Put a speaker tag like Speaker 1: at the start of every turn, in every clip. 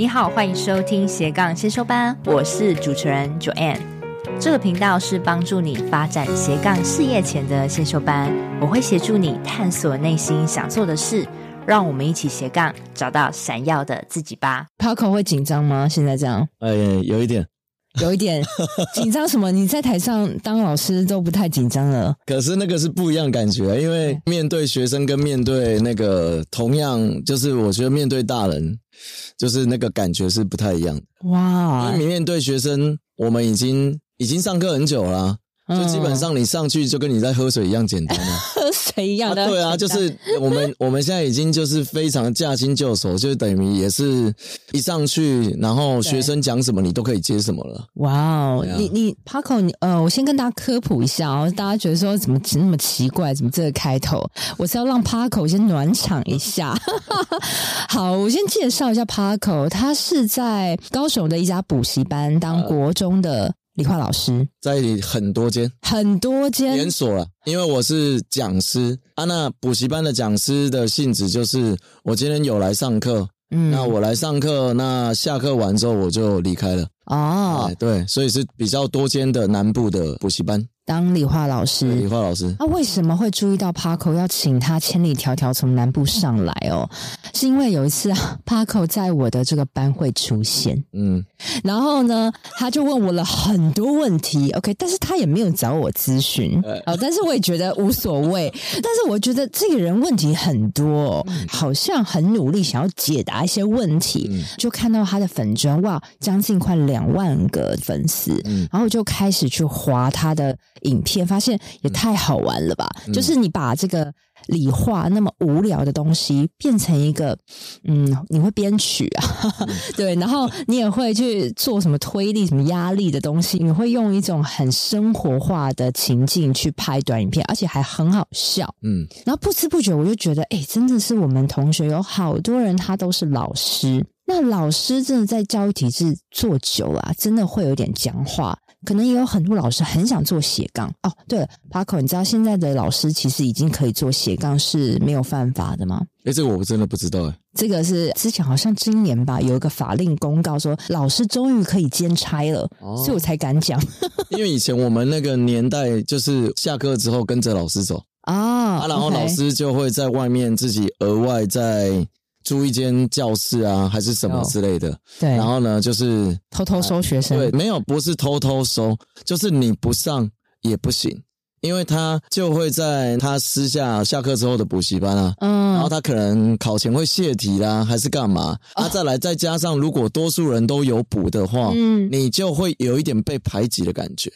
Speaker 1: 你好，欢迎收听斜杠先修班，我是主持人 Joanne。这个频道是帮助你发展斜杠事业前的先修班，我会协助你探索内心想做的事，让我们一起斜杠找到闪耀的自己吧。
Speaker 2: Paco 会紧张吗？现在这样？
Speaker 3: 哎，有一点。
Speaker 2: 有一点 紧张什么？你在台上当老师都不太紧张了。
Speaker 3: 可是那个是不一样的感觉，因为面对学生跟面对那个同样，就是我觉得面对大人，就是那个感觉是不太一样的。
Speaker 2: 哇！
Speaker 3: 因为面对学生，我们已经已经上课很久了啊。就基本上你上去就跟你在喝水一样简单啊，
Speaker 2: 喝水一样的。
Speaker 3: 啊对啊，就是我们 我们现在已经就是非常驾轻就熟，就等于也是一上去，然后学生讲什么你都可以接什么了。
Speaker 2: 哇哦，你你 Paco，你呃，我先跟大家科普一下哦，大家觉得说怎么那么奇怪，怎么这个开头？我是要让 Paco 先暖场一下。好，我先介绍一下 Paco，他是在高雄的一家补习班当国中的。理化老师
Speaker 3: 在很多间，
Speaker 2: 很多间
Speaker 3: 连锁了。因为我是讲师啊，那补习班的讲师的性质就是，我今天有来上课，嗯，那我来上课，那下课完之后我就离开了。
Speaker 2: 哦，
Speaker 3: 对，所以是比较多间的南部的补习班。
Speaker 2: 当理化老师，
Speaker 3: 理化老师，
Speaker 2: 那、啊、为什么会注意到 Paco 要请他千里迢迢从南部上来哦？是因为有一次啊，Paco 在我的这个班会出现，嗯，然后呢，他就问我了很多问题，OK，但是他也没有找我咨询，好，但是我也觉得无所谓，但是我觉得这个人问题很多，好像很努力想要解答一些问题，就看到他的粉砖，哇，将近快两万个粉丝，然后就开始去划他的。影片发现也太好玩了吧！嗯、就是你把这个理化那么无聊的东西变成一个，嗯，你会编曲啊，嗯、对，然后你也会去做什么推力、什么压力的东西，你会用一种很生活化的情境去拍短影片，而且还很好笑，嗯，然后不知不觉我就觉得，哎，真的是我们同学有好多人他都是老师，那老师真的在教育体制做久了啊，真的会有点僵化。可能也有很多老师很想做斜杠哦。对了，Paco，你知道现在的老师其实已经可以做斜杠是没有犯法的吗？
Speaker 3: 诶，这个我真的不知道诶。
Speaker 2: 这个是之前好像今年吧，有一个法令公告说老师终于可以兼差了，哦、所以我才敢讲。
Speaker 3: 因为以前我们那个年代就是下课之后跟着老师走、哦、啊，然后老师就会在外面自己额外在。租一间教室啊，还是什么之类的。
Speaker 2: 对，
Speaker 3: 然后呢，就是
Speaker 2: 偷偷收学生。
Speaker 3: 对，没有，不是偷偷收，就是你不上也不行，因为他就会在他私下下课之后的补习班啊，嗯，然后他可能考前会泄题啦，还是干嘛？啊，再来再加上，如果多数人都有补的话，嗯，你就会有一点被排挤的感觉。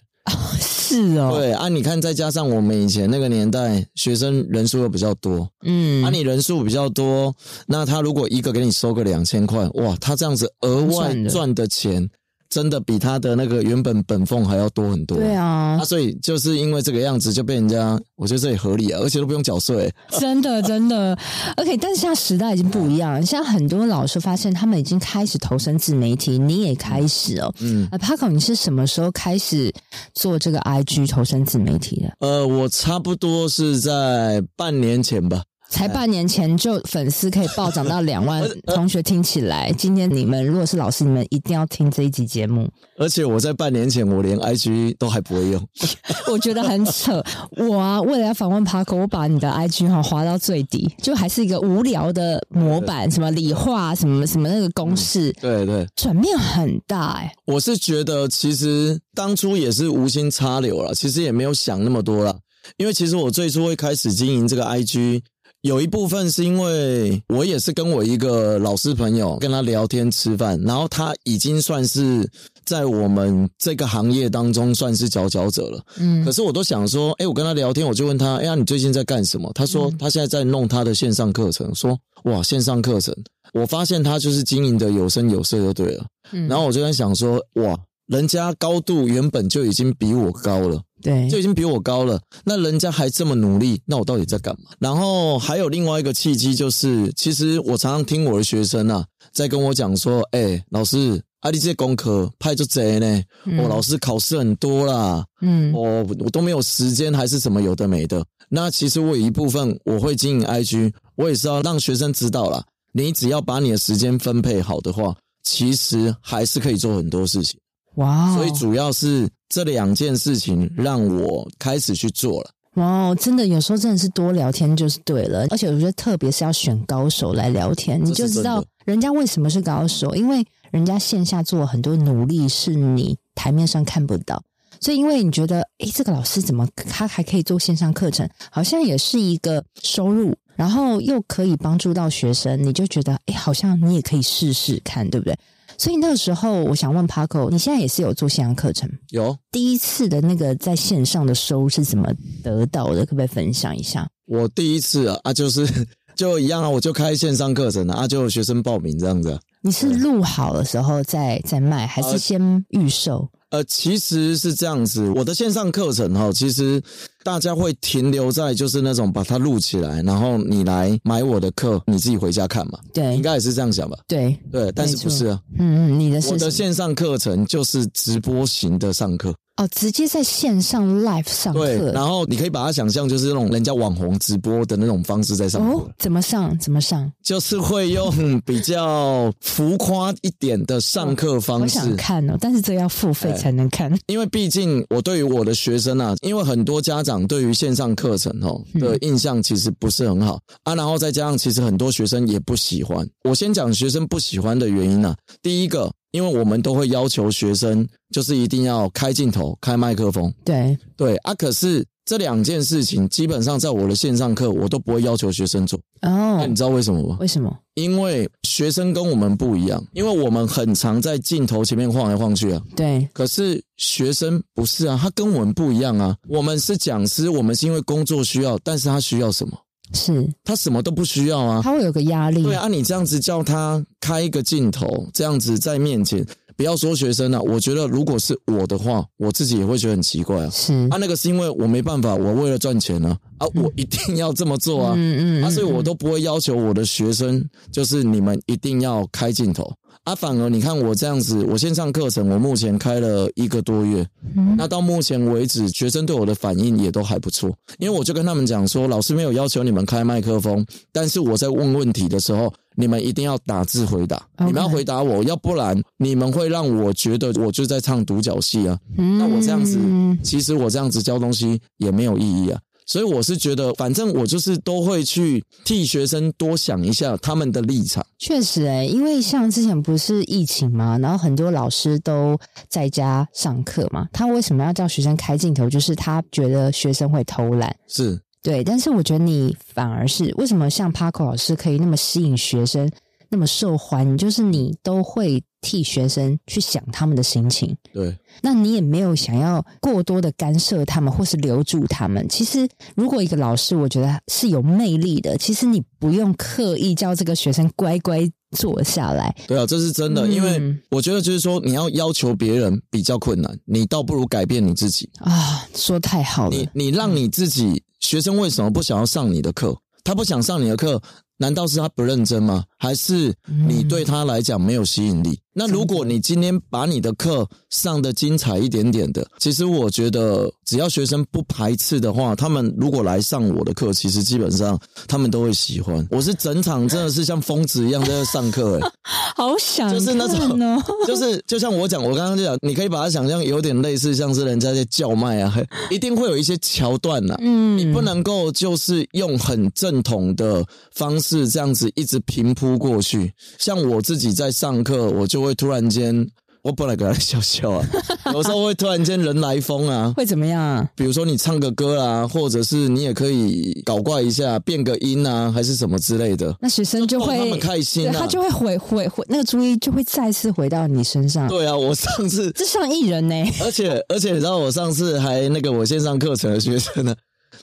Speaker 2: 是哦，
Speaker 3: 对啊，你看，再加上我们以前那个年代，学生人数又比较多，嗯，啊，你人数比较多，那他如果一个给你收个两千块，哇，他这样子额外赚的钱。真的比他的那个原本本俸还要多很多。
Speaker 2: 对啊，
Speaker 3: 啊，所以就是因为这个样子就被人家，我觉得这也合理啊，而且都不用缴税。
Speaker 2: 真的，真的。OK，但是现在时代已经不一样了，现在很多老师发现他们已经开始投身自媒体，你也开始哦。嗯，啊，Paco，你是什么时候开始做这个 IG 投身自媒体的？
Speaker 3: 呃，我差不多是在半年前吧。
Speaker 2: 才半年前就粉丝可以暴涨到两万，同学听起来，今天你们如果是老师，你们一定要听这一集节目。
Speaker 3: 而且我在半年前，我连 IG 都还不会用，
Speaker 2: 我觉得很扯。我啊，为了要访问 Paco，我把你的 IG 哈滑到最低，就还是一个无聊的模板，什么理化，什么什么那个公式，
Speaker 3: 对对，
Speaker 2: 转变很大哎。
Speaker 3: 我是觉得其实当初也是无心插柳了，其实也没有想那么多了，因为其实我最初会开始经营这个 IG。有一部分是因为我也是跟我一个老师朋友跟他聊天吃饭，然后他已经算是在我们这个行业当中算是佼佼者了。嗯，可是我都想说，哎，我跟他聊天，我就问他，哎呀，你最近在干什么？他说他现在在弄他的线上课程。说哇，线上课程，我发现他就是经营的有声有色就对了。嗯，然后我就在想说，哇，人家高度原本就已经比我高了。
Speaker 2: 对，
Speaker 3: 就已经比我高了。那人家还这么努力，那我到底在干嘛？然后还有另外一个契机，就是其实我常常听我的学生啊，在跟我讲说：“哎、欸，老师，阿弟这些功课派就贼呢？我、嗯哦、老师考试很多啦，嗯，我、哦、我都没有时间，还是什么有的没的。那其实我有一部分我会经营 IG，我也是要让学生知道啦，你只要把你的时间分配好的话，其实还是可以做很多事情。
Speaker 2: 哇
Speaker 3: 所以主要是。这两件事情让我开始去做了。
Speaker 2: 哇，真的有时候真的是多聊天就是对了，而且我觉得特别是要选高手来聊天，你就知道人家为什么是高手，因为人家线下做了很多努力，是你台面上看不到。所以因为你觉得，诶，这个老师怎么他还可以做线上课程，好像也是一个收入，然后又可以帮助到学生，你就觉得，诶，好像你也可以试试看，对不对？所以那个时候，我想问 Paco，你现在也是有做线上课程？
Speaker 3: 有。
Speaker 2: 第一次的那个在线上的收入是怎么得到的？可不可以分享一下？
Speaker 3: 我第一次啊，啊就是 就一样啊，我就开线上课程啊，啊就有学生报名这样子。
Speaker 2: 你是录好的时候再再卖，还是先预售？
Speaker 3: 呃，其实是这样子，我的线上课程哈，其实大家会停留在就是那种把它录起来，然后你来买我的课，你自己回家看嘛。
Speaker 2: 对，
Speaker 3: 应该也是这样想吧。
Speaker 2: 对
Speaker 3: 对，但是不是啊？
Speaker 2: 嗯嗯，你的
Speaker 3: 我的线上课程就是直播型的上课。
Speaker 2: 哦，直接在线上 live 上课，
Speaker 3: 对，然后你可以把它想象就是那种人家网红直播的那种方式在上课。
Speaker 2: 哦，怎么上？怎么上？
Speaker 3: 就是会用比较浮夸一点的上课方式。哦，我想看
Speaker 2: 哦，但是这要付费才能看。哎，
Speaker 3: 因为毕竟我对于我的学生啊，因为很多家长对于线上课程哦的印象其实不是很好，嗯，啊，然后再加上其实很多学生也不喜欢。我先讲学生不喜欢的原因啊，第一个。因为我们都会要求学生，就是一定要开镜头、开麦克风。
Speaker 2: 对
Speaker 3: 对啊，可是这两件事情基本上在我的线上课，我都不会要求学生做。哦，那你知道为什么吗？
Speaker 2: 为什么？
Speaker 3: 因为学生跟我们不一样，因为我们很常在镜头前面晃来晃去啊。
Speaker 2: 对。
Speaker 3: 可是学生不是啊，他跟我们不一样啊。我们是讲师，我们是因为工作需要，但是他需要什么？
Speaker 2: 是
Speaker 3: 他什么都不需要啊，
Speaker 2: 他会有个压力。
Speaker 3: 对啊，你这样子叫他开一个镜头，这样子在面前，不要说学生了，我觉得如果是我的话，我自己也会觉得很奇怪啊。
Speaker 2: 是
Speaker 3: 啊，那个是因为我没办法，我为了赚钱呢啊，啊，我一定要这么做啊。嗯嗯，啊，所以我都不会要求我的学生，就是你们一定要开镜头。啊，反而你看我这样子，我线上课程我目前开了一个多月，嗯、那到目前为止，学生对我的反应也都还不错。因为我就跟他们讲说，老师没有要求你们开麦克风，但是我在问问题的时候，你们一定要打字回答.你们要回答我，要不然你们会让我觉得我就在唱独角戏啊。嗯、那我这样子，其实我这样子教东西也没有意义啊。所以我是觉得，反正我就是都会去替学生多想一下他们的立场。
Speaker 2: 确实诶、欸，因为像之前不是疫情嘛，然后很多老师都在家上课嘛，他为什么要叫学生开镜头？就是他觉得学生会偷懒。
Speaker 3: 是，
Speaker 2: 对。但是我觉得你反而是为什么像 Paco 老师可以那么吸引学生，那么受欢迎？就是你都会。替学生去想他们的心情，
Speaker 3: 对，
Speaker 2: 那你也没有想要过多的干涉他们，或是留住他们。其实，如果一个老师，我觉得是有魅力的，其实你不用刻意叫这个学生乖乖坐下来。
Speaker 3: 对啊，这是真的，嗯、因为我觉得就是说，你要要求别人比较困难，你倒不如改变你自己
Speaker 2: 啊。说太好了，
Speaker 3: 你你让你自己学生为什么不想要上你的课？他不想上你的课。难道是他不认真吗？还是你对他来讲没有吸引力？嗯、那如果你今天把你的课上的精彩一点点的，其实我觉得只要学生不排斥的话，他们如果来上我的课，其实基本上他们都会喜欢。我是整场真的是像疯子一样在上课，诶
Speaker 2: 好想
Speaker 3: 就是那种，就是就像我讲，我刚刚就讲，你可以把它想象有点类似像是人家在叫卖啊，一定会有一些桥段呐，嗯，你不能够就是用很正统的方式。这样子一直平铺过去，像我自己在上课，我就会突然间我本来给他笑笑啊，有时候会突然间人来疯啊，
Speaker 2: 会怎么样啊？
Speaker 3: 比如说你唱个歌啊，或者是你也可以搞怪一下，变个音啊，还是什么之类的。
Speaker 2: 那学生就会
Speaker 3: 就他们开心啊，
Speaker 2: 他就会回回回那个注意就会再次回到你身上。
Speaker 3: 对啊，我上次
Speaker 2: 这像艺人呢、欸，
Speaker 3: 而且而且你知道我上次还那个我线上课程的学生呢，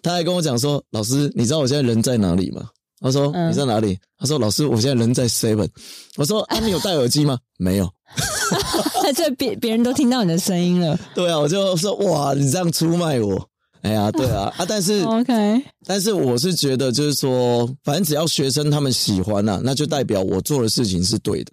Speaker 3: 他还跟我讲说，老师，你知道我现在人在哪里吗？他说、嗯、你在哪里？他说老师，我现在人在 Seven。我说 啊，你有戴耳机吗？没有。
Speaker 2: 这别别人都听到你的声音了。
Speaker 3: 对啊，我就说哇，你这样出卖我。哎呀，对啊 啊，但是
Speaker 2: OK，
Speaker 3: 但是我是觉得就是说，反正只要学生他们喜欢呐、啊，那就代表我做的事情是对的。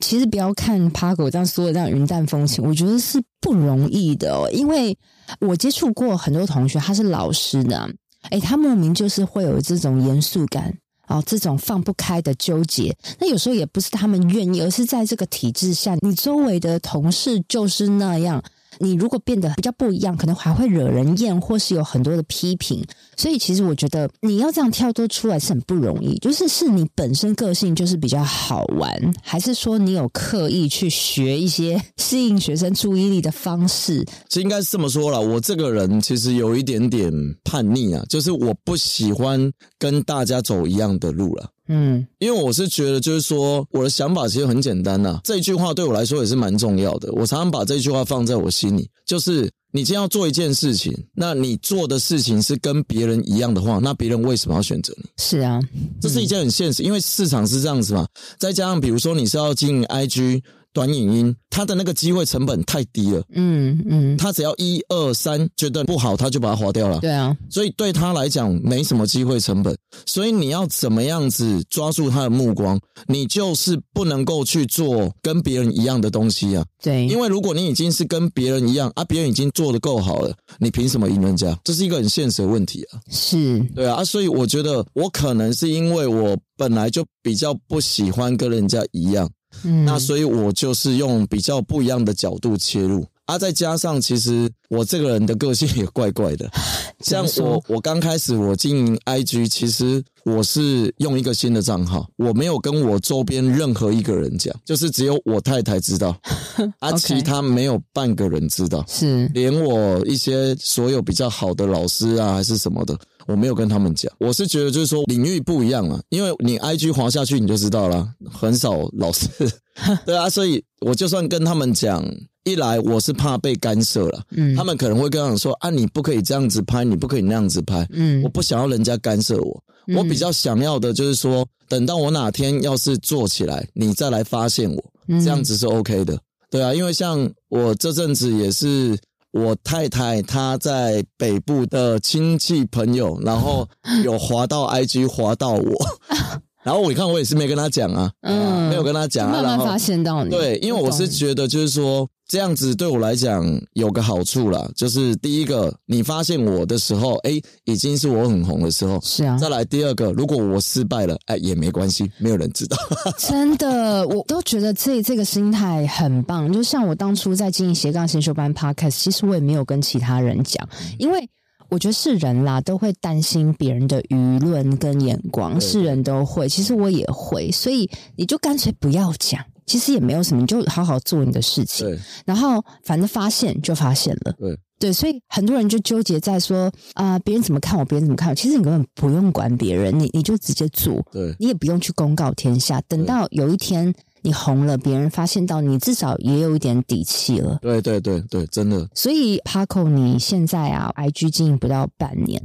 Speaker 2: 其实不要看 Paco 这样说的这样云淡风轻，我觉得是不容易的哦，因为我接触过很多同学，他是老师的。诶，他莫名就是会有这种严肃感，哦，这种放不开的纠结。那有时候也不是他们愿意，而是在这个体制下，你周围的同事就是那样。你如果变得比较不一样，可能还会惹人厌，或是有很多的批评。所以，其实我觉得你要这样跳脱出来是很不容易。就是是你本身个性就是比较好玩，还是说你有刻意去学一些吸引学生注意力的方式？
Speaker 3: 这应该是这么说啦。我这个人其实有一点点叛逆啊，就是我不喜欢跟大家走一样的路了。嗯，因为我是觉得，就是说，我的想法其实很简单呐、啊。这一句话对我来说也是蛮重要的。我常常把这句话放在我心里，就是你今天要做一件事情，那你做的事情是跟别人一样的话，那别人为什么要选择你？
Speaker 2: 是啊，
Speaker 3: 这是一件很现实，因为市场是这样子嘛。再加上，比如说你是要经营 IG。短影音，他的那个机会成本太低了。嗯嗯，他只要一二三觉得不好，他就把它划掉了。
Speaker 2: 对啊，
Speaker 3: 所以对他来讲没什么机会成本。所以你要怎么样子抓住他的目光？你就是不能够去做跟别人一样的东西啊。
Speaker 2: 对，
Speaker 3: 因为如果你已经是跟别人一样啊，别人已经做得够好了，你凭什么赢人家？这是一个很现实的问题啊。
Speaker 2: 是，
Speaker 3: 对啊，啊，所以我觉得我可能是因为我本来就比较不喜欢跟人家一样。嗯，那所以我就是用比较不一样的角度切入。啊，再加上其实我这个人的个性也怪怪的，像我我刚开始我经营 IG，其实我是用一个新的账号，我没有跟我周边任何一个人讲，就是只有我太太知道，啊，其他没有半个人知道，
Speaker 2: 是。
Speaker 3: 连我一些所有比较好的老师啊还是什么的。我没有跟他们讲，我是觉得就是说领域不一样啊，因为你 IG 滑下去你就知道了，很少老师，对啊，所以我就算跟他们讲，一来我是怕被干涉了，嗯，他们可能会跟我说啊，你不可以这样子拍，你不可以那样子拍，嗯，我不想要人家干涉我，我比较想要的就是说，等到我哪天要是做起来，你再来发现我，这样子是 OK 的，对啊，因为像我这阵子也是。我太太她在北部的亲戚朋友，然后 有滑到 IG 滑到我，然后我一看我也是没跟他讲啊，嗯，没有跟他讲啊，
Speaker 2: 慢慢发现到你，
Speaker 3: 对，因为我是觉得就是说。这样子对我来讲有个好处啦，就是第一个，你发现我的时候，哎，已经是我很红的时候。
Speaker 2: 是啊。
Speaker 3: 再来第二个，如果我失败了，哎，也没关系，没有人知道。
Speaker 2: 真的，我都觉得这这个心态很棒。就像我当初在经营斜杠先修班 Podcast，其实我也没有跟其他人讲，因为我觉得是人啦，都会担心别人的舆论跟眼光，是人都会，其实我也会，所以你就干脆不要讲。其实也没有什么，你就好好做你的事情。对。然后反正发现就发现了。对。对，所以很多人就纠结在说啊，呃，别人怎么看我，别人怎么看我。其实你根本不用管别人，你你就直接做。对。你也不用去公告天下，等到有一天你红了，别人发现到你，至少也有一点底气了。
Speaker 3: 对对对对，真的。
Speaker 2: 所以 Paco，你现在啊，IG 经营不到半年。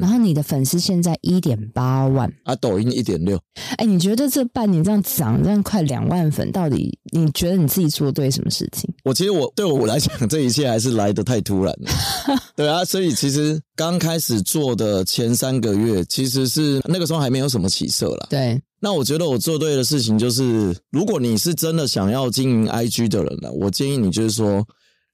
Speaker 2: 然后你的粉丝现在一点八万
Speaker 3: 啊，抖音一点六。
Speaker 2: 哎，你觉得这半年这样涨，这样快两万粉，到底你觉得你自己做对什么事情？
Speaker 3: 我其实我对我来讲，这一切还是来得太突然了。对啊，所以其实刚开始做的前三个月，其实是那个时候还没有什么起色啦。
Speaker 2: 对，
Speaker 3: 那我觉得我做对的事情就是，如果你是真的想要经营 IG 的人呢，我建议你就是说，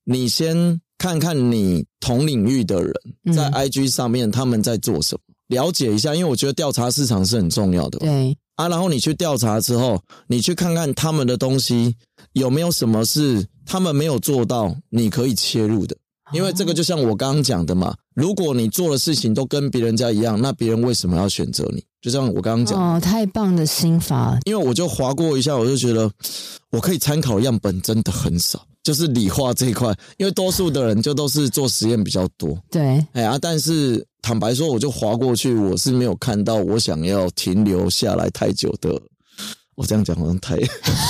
Speaker 3: 你先。看看你同领域的人在 IG 上面他们在做什么，嗯、了解一下，因为我觉得调查市场是很重要的。
Speaker 2: 对
Speaker 3: 啊，然后你去调查之后，你去看看他们的东西有没有什么是他们没有做到，你可以切入的。因为这个就像我刚刚讲的嘛，如果你做的事情都跟别人家一样，那别人为什么要选择你？就像我刚刚讲，
Speaker 2: 哦，太棒的心法。
Speaker 3: 因为我就划过一下，我就觉得我可以参考样本真的很少，就是理化这一块，因为多数的人就都是做实验比较多。
Speaker 2: 对，
Speaker 3: 哎呀，但是坦白说，我就划过去，我是没有看到我想要停留下来太久的。我这样讲好像太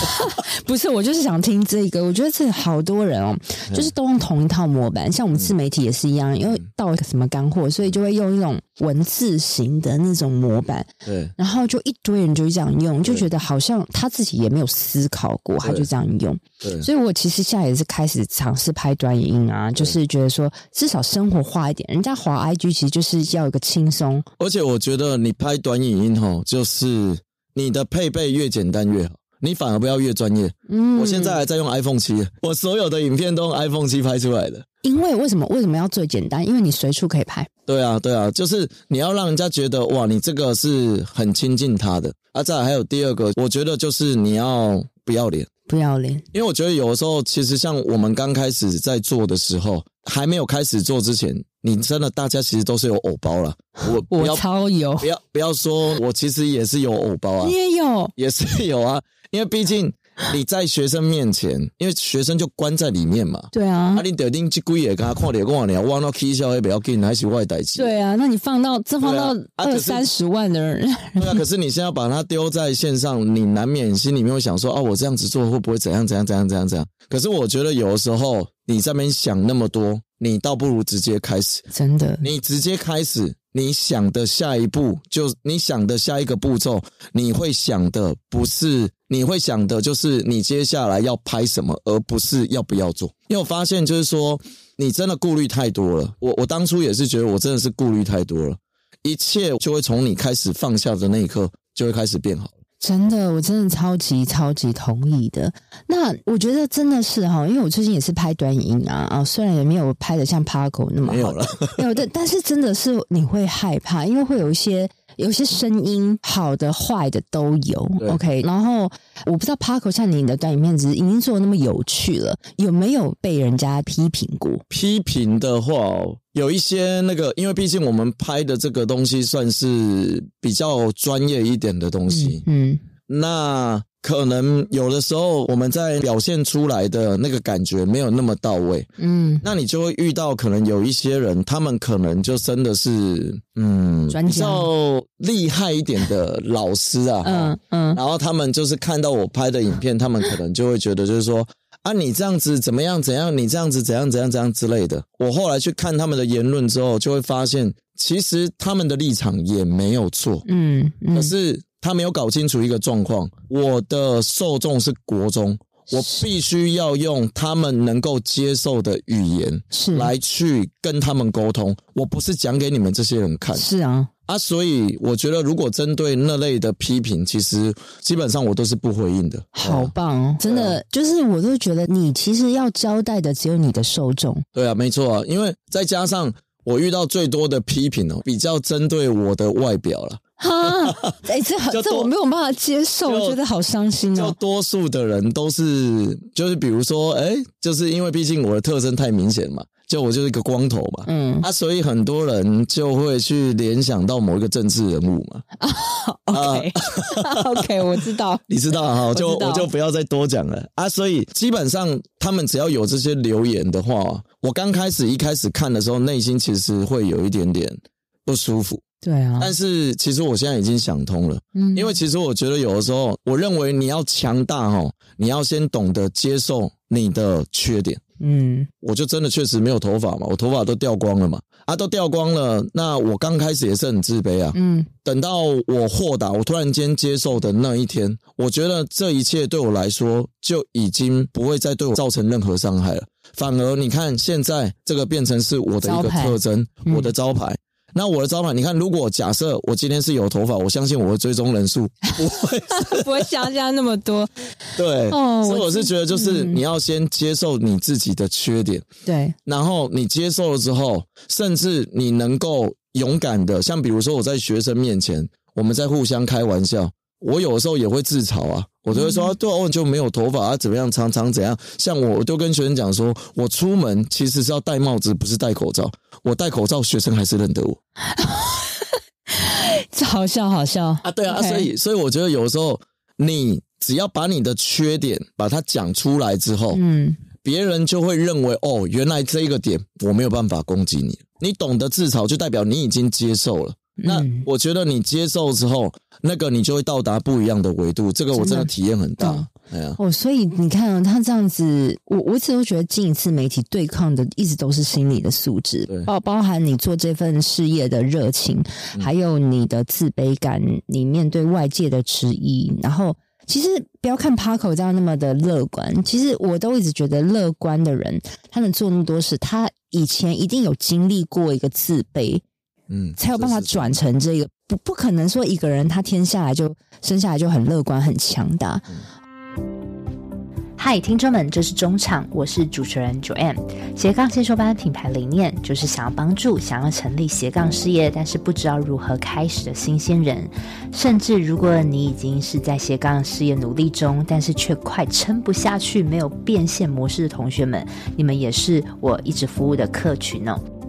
Speaker 2: 不是，我就是想听这个。我觉得这好多人哦，就是都用同一套模板，像我们自媒体也是一样，因为到一个什么干货，所以就会用一种文字型的那种模板。
Speaker 3: 对，
Speaker 2: 然后就一堆人就这样用，就觉得好像他自己也没有思考过，他就这样用。
Speaker 3: 对，
Speaker 2: 所以我其实现在也是开始尝试拍短影音啊，就是觉得说至少生活化一点。人家滑 IG 其实就是要一个轻松，
Speaker 3: 而且我觉得你拍短影音吼，就是。你的配备越简单越好，你反而不要越专业。嗯，我现在还在用 iPhone 七，我所有的影片都用 iPhone 七拍出来的。
Speaker 2: 因为为什么为什么要最简单？因为你随处可以拍。
Speaker 3: 对啊，对啊，就是你要让人家觉得哇，你这个是很亲近他的。啊，再来还有第二个，我觉得就是你要不要脸，
Speaker 2: 不要脸。
Speaker 3: 因为我觉得有的时候，其实像我们刚开始在做的时候，还没有开始做之前。你真的，大家其实都是有偶包了。我
Speaker 2: 我超有，
Speaker 3: 不要不要说，我其实也是有偶包啊。
Speaker 2: 你也有，
Speaker 3: 也是有啊。因为毕竟你在学生面前，因为学生就关在里面嘛。
Speaker 2: 对啊。
Speaker 3: 啊，你得定这鬼也跟他看脸，跟我聊，哇，那 K 笑也不要紧，还是外代机。
Speaker 2: 对啊，那你放到这放到二三十万的人。
Speaker 3: 对啊，可是你现在把它丢在线上，你难免心里面会想说啊，我这样子做会不会怎样怎样怎样怎样怎样？可是我觉得有的时候你在那边想那么多。你倒不如直接开始，
Speaker 2: 真的。
Speaker 3: 你直接开始，你想的下一步就你想的下一个步骤，你会想的不是，你会想的就是你接下来要拍什么，而不是要不要做。因为我发现就是说，你真的顾虑太多了。我我当初也是觉得我真的是顾虑太多了，一切就会从你开始放下的那一刻就会开始变好。
Speaker 2: 真的，我真的超级超级同意的。那我觉得真的是哈，因为我最近也是拍短影啊啊，虽然也没有拍的像 Paco 那么好，
Speaker 3: 没有了，
Speaker 2: 没有的，但是真的是你会害怕，因为会有一些。有些声音好的坏的都有，OK。然后我不知道 Paco 像你的短影片，只是已经做的那么有趣了，有没有被人家批评过？
Speaker 3: 批评的话，有一些那个，因为毕竟我们拍的这个东西算是比较专业一点的东西，嗯，嗯。那。可能有的时候我们在表现出来的那个感觉没有那么到位，嗯，那你就会遇到可能有一些人，他们可能就真的是嗯比较厉害一点的老师啊，嗯嗯，然后他们就是看到我拍的影片，他们可能就会觉得就是说啊，你这样子怎么样怎样，你这样子怎样怎样怎样之类的。我后来去看他们的言论之后，就会发现其实他们的立场也没有错，嗯，可是。他没有搞清楚一个状况，我的受众是国中，我必须要用他们能够接受的语言是来去跟他们沟通，我不是讲给你们这些人看。
Speaker 2: 是啊，
Speaker 3: 啊，所以我觉得如果针对那类的批评，其实基本上我都是不回应的。
Speaker 2: 好棒哦，真的就是我都觉得你其实要交代的只有你的受众。
Speaker 3: 对啊，没错啊，因为再加上我遇到最多的批评哦，比较针对我的外表了。
Speaker 2: 哈，哎、欸，这多这我没有办法接受，我觉得好伤心哦。
Speaker 3: 就多数的人都是，就是比如说，哎、欸，就是因为毕竟我的特征太明显嘛，就我就是一个光头嘛，嗯，啊，所以很多人就会去联想到某一个政治人物嘛。啊，
Speaker 2: OK，OK，我知道，
Speaker 3: 你知道哈，就我，我就不要再多讲了。啊。所以基本上他们只要有这些留言的话，我刚开始一开始看的时候，内心其实会有一点点不舒服。
Speaker 2: 对啊，
Speaker 3: 但是其实我现在已经想通了，嗯，因为其实我觉得有的时候，我认为你要强大哦，你要先懂得接受你的缺点，嗯，我就真的确实没有头发嘛，我头发都掉光了嘛，啊，都掉光了，那我刚开始也是很自卑啊，嗯，等到我豁达，我突然间接受的那一天，我觉得这一切对我来说就已经不会再对我造成任何伤害了，反而你看现在这个变成是我的一个特征，嗯，我的招牌。那我的招牌，你看，如果假设我今天是有头发，我相信我的追踪人数 不会
Speaker 2: 不会像这样那么多。
Speaker 3: 对，哦，所以我是觉得，就是你要先接受你自己的缺点，对、嗯，然后你接受了之后，甚至你能够勇敢的，像比如说我在学生面前，我们在互相开玩笑。我有的时候也会自嘲啊，我就会说，对我，就没有头发啊，怎么样，常常怎样？像我，我就跟学生讲说，我出门其实是要戴帽子，不是戴口罩。我戴口罩，学生还是认得我。
Speaker 2: 这 好笑，好笑
Speaker 3: 啊！对啊.所以，所以我觉得有时候你只要把你的缺点把它讲出来之后，嗯，别人就会认为哦，原来这一个点我没有办法攻击你。你懂得自嘲，就代表你已经接受了。那我觉得你接受之后，那个你就会到达不一样的维度。这个我真的体验很大。哎呀，
Speaker 2: 哦，所以你看啊，他这样子，我我一直都觉得进一次媒体对抗的，一直都是心理的素质，包包含你做这份事业的热情，还有你的自卑感，你面对外界的质疑。然后，其实不要看 Paco 这样那么的乐观，其实我都一直觉得乐观的人，他能做那么多事，他以前一定有经历过一个自卑。嗯，才有办法转成这个，不不可能说一个人他天下来就生下来就很乐观很强大。
Speaker 1: 嗨，听众们，这是中场，我是主持人 Joanne。斜杠先修班品牌理念就是想要帮助想要成立斜杠事业，但是不知道如何开始的新鲜人，甚至如果你已经是在斜杠事业努力中，但是却快撑不下去，没有变现模式的同学们，你们也是我一直服务的客群哦。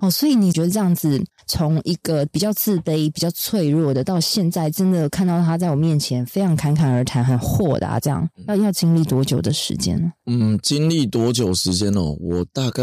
Speaker 2: 哦，所以你觉得这样子，从一个比较自卑、比较脆弱的，到现在真的看到他在我面前非常侃侃而谈、很豁达，这样要要经历多久的时间呢？
Speaker 3: 嗯，经历多久时间哦？我大概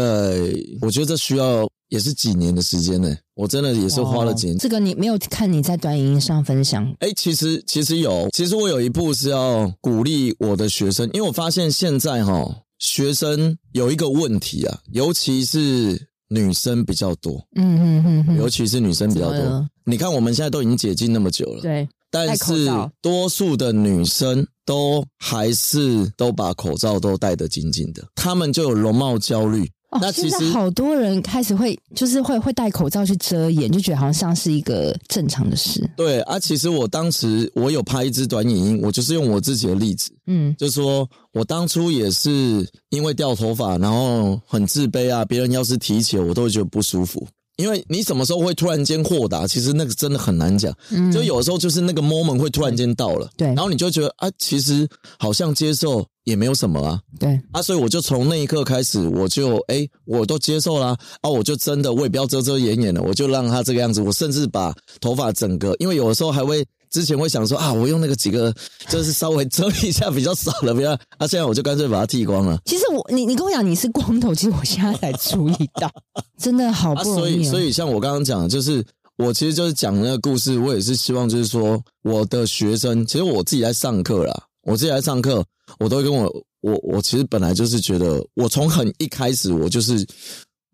Speaker 3: 我觉得这需要也是几年的时间呢。我真的也是花了几年。
Speaker 2: 这个你没有看你在短影音上分享？
Speaker 3: 哎，其实其实有，其实我有一部是要鼓励我的学生，因为我发现现在哈、哦，学生有一个问题啊，尤其是。女生比较多，嗯嗯嗯，尤其是女生比较多。你看，我们现在都已经解禁那么久了，对，但是多数的女生都还是都把口罩都戴得紧紧的，她们就有容貌焦虑。
Speaker 2: 哦、那其实好多人开始会就是会会戴口罩去遮掩，就觉得好像像是一个正常的事。
Speaker 3: 对啊，其实我当时我有拍一支短影音，我就是用我自己的例子，嗯，就说我当初也是因为掉头发，然后很自卑啊，别人要是提起我，我都会觉得不舒服。因为你什么时候会突然间豁达？其实那个真的很难讲。嗯，就有时候就是那个 moment 会突然间到了，对，然后你就觉得啊，其实好像接受也没有什么啊，对啊，所以我就从那一刻开始，我就诶，我都接受啦，啊，我就真的我也不要遮遮掩掩的，我就让他这个样子，我甚至把头发整个，因为有的时候还会。之前会想说啊，我用那个几个，就是稍微遮一下比较少了，不要啊。现在我就干脆把它剃光了。
Speaker 2: 其实我，你你跟我讲你是光头，其实我现在才注意到，真的好不容易、哦啊。所以，所以像我刚刚讲的，就是我其实就是讲那个故事，我也是希望就是说，我的学生，其实我自己在上课啦，我自己在上课，我都会跟我我我其实本来就是觉得，我从很一开始我就是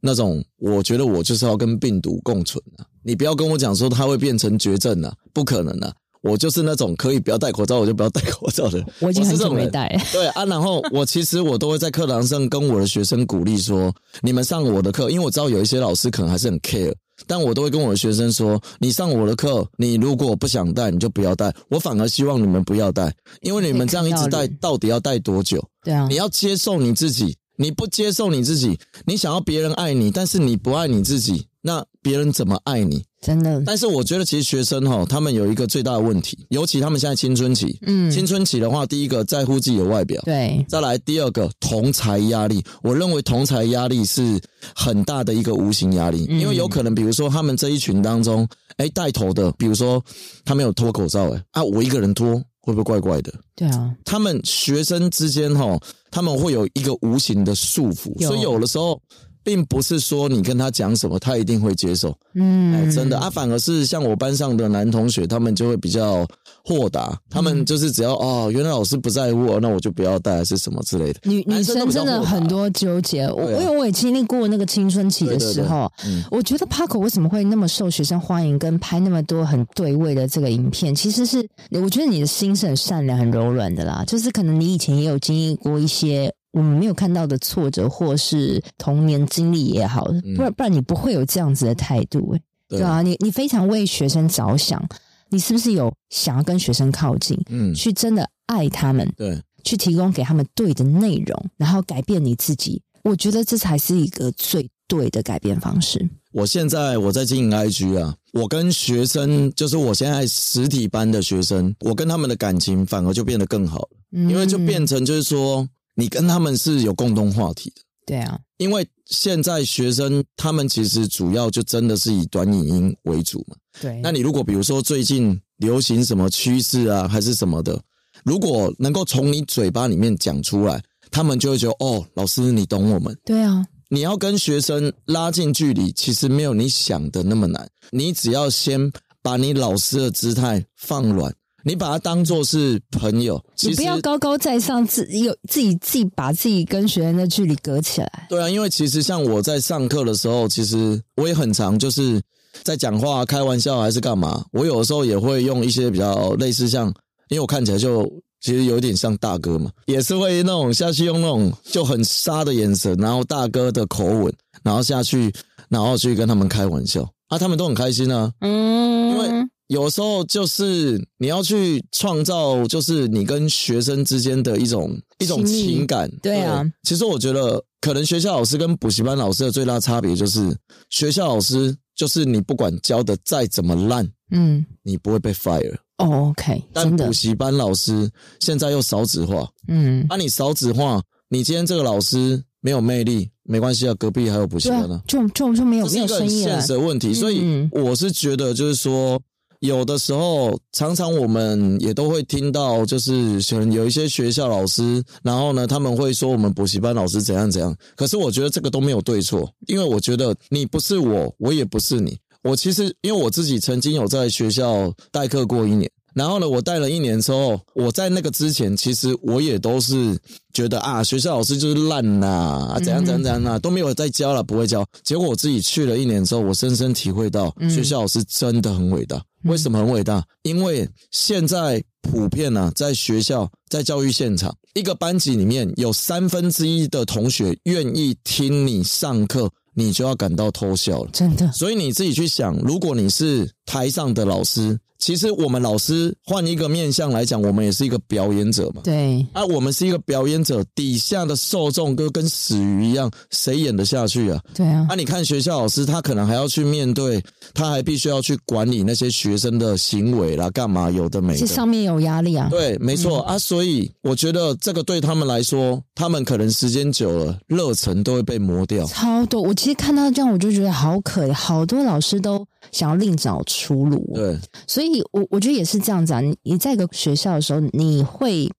Speaker 2: 那种，我觉得我就是要跟病毒共存啊。你不要跟我讲说它会变成绝症啊，不可能啊。我就是那种可以不要戴口罩，我就不要戴口罩的人。我已经很久没戴。
Speaker 3: 对啊，然后我其实我都会在课堂上跟我的学生鼓励说：你们上我的课，因为我知道有一些老师可能还是很 care，但我都会跟我的学生说：你上我的课，你如果不想带，你就不要带。我反而希望你们不要带，因为你们这样一直带，到底要带多久？对啊，你要接受你自己，你不接受你自己，你想要别人爱你，但是你不爱你自己，那别人怎么爱你？
Speaker 2: 真的，
Speaker 3: 但是我觉得其实学生哈，他们有一个最大的问题，尤其他们现在青春期，嗯，青春期的话，第一个在乎自己的外表，对，再来第二个同才压力，我认为同才压力是很大的一个无形压力，因为有可能比如说他们这一群当中，哎，带头的，比如说他没有脱口罩，哎，啊，我一个人脱会不会怪怪的？对啊，他们学生之间哈，他们会有一个无形的束缚，所以有的时候。并不是说你跟他讲什么，他一定会接受。嗯，哎，真的。啊，反而是像我班上的男同学，他们就会比较豁达，他们就是只要哦，原来老师不在乎，那我就不要带，还是什么之类的。
Speaker 2: 女女生真的很多纠结，我因为我也经历过那个青春期的时候，我觉得 Paco 为什么会那么受学生欢迎，跟拍那么多很对位的这个影片，其实是我觉得你的心是很善良、很柔软的啦，就是可能你以前也有经历过一些。我们没有看到的挫折，或是童年经历也好，不然不然你不会有这样子的态度，对，对啊，你你非常为学生着想，你是不是有想要跟学生靠近，嗯，去真的爱他们，对，去提供给他们对的内容，然后改变你自己，我觉得这才是一个最对的改变方式。
Speaker 3: 我现在我在经营 IG 啊，我跟学生，就是我现在实体班的学生，我跟他们的感情反而就变得更好了，嗯，因为就变成就是说。你跟他们是有共同话题的，
Speaker 2: 对啊，
Speaker 3: 因为现在学生他们其实主要就真的是以短影音为主嘛。
Speaker 2: 对，
Speaker 3: 那你如果比如说最近流行什么趋势啊，还是什么的，如果能够从你嘴巴里面讲出来，他们就会觉得哦，老师你懂我们。
Speaker 2: 对啊，
Speaker 3: 你要跟学生拉近距离，其实没有你想的那么难，你只要先把你老师的姿态放软。你把他当做是朋友，
Speaker 2: 你不要高高在上，自有自己自己把自己跟学生的距离隔起来。
Speaker 3: 对啊，因为其实像我在上课的时候，其实我也很常就是在讲话、开玩笑还是干嘛。我有的时候也会用一些比较类似像，因为我看起来就其实有点像大哥嘛，也是会那种下去用那种就很杀的眼神，然后大哥的口吻，然后下去，然后去跟他们开玩笑啊，他们都很开心啊。嗯，因为。有时候就是你要去创造，就是你跟学生之间的一种一种情感。
Speaker 2: 对啊，
Speaker 3: 其实我觉得，可能学校老师跟补习班老师的最大差别就是，学校老师就是你不管教的再怎么烂，嗯，你不会被 fire。
Speaker 2: 哦，OK。
Speaker 3: 但补习班老师现在又少子化，嗯，那你少子化，你今天这个老师没有魅力，没关系啊，隔壁还有补习班呢，
Speaker 2: 就就就没有没有生意了。
Speaker 3: 现实的问题，所以我是觉得就是说。有的时候，常常我们也都会听到，就是有一些学校老师，然后呢，他们会说我们补习班老师怎样怎样。可是我觉得这个都没有对错，因为我觉得你不是我，我也不是你。我其实因为我自己曾经有在学校代课过一年。然后呢，我带了一年之后，我在那个之前，其实我也都是觉得啊，学校老师就是烂呐，啊，怎样怎样怎样啊，都没有在教了，不会教。结果我自己去了一年之后，我深深体会到，学校老师真的很伟大。为什么很伟大？因为现在普遍呢，在学校，在教育现场，一个班级里面有三分之一的同学愿意听你上课，你就要感到偷笑了。
Speaker 2: 真的。
Speaker 3: 所以你自己去想，如果你是台上的老师。其实我们老师换一个面向来讲，我们也是一个表演者嘛。
Speaker 2: 对。
Speaker 3: 啊，我们是一个表演者，底下的受众都跟死鱼一样，谁演得下去啊？
Speaker 2: 对啊。
Speaker 3: 啊，你看学校老师，他可能还要去面对，他还必须要去管理那些学生的行为啦，干嘛有的没的。
Speaker 2: 这上面有压力啊。
Speaker 3: 对，没错、嗯、啊。所以我觉得这个对他们来说，他们可能时间久了，热忱都会被磨掉。
Speaker 2: 超多。我其实看到这样，我就觉得好可怜，好多老师都想要另找出路。
Speaker 3: 对。
Speaker 2: 所以。我我觉得也是这样子啊，你你在一个学校的时候，你会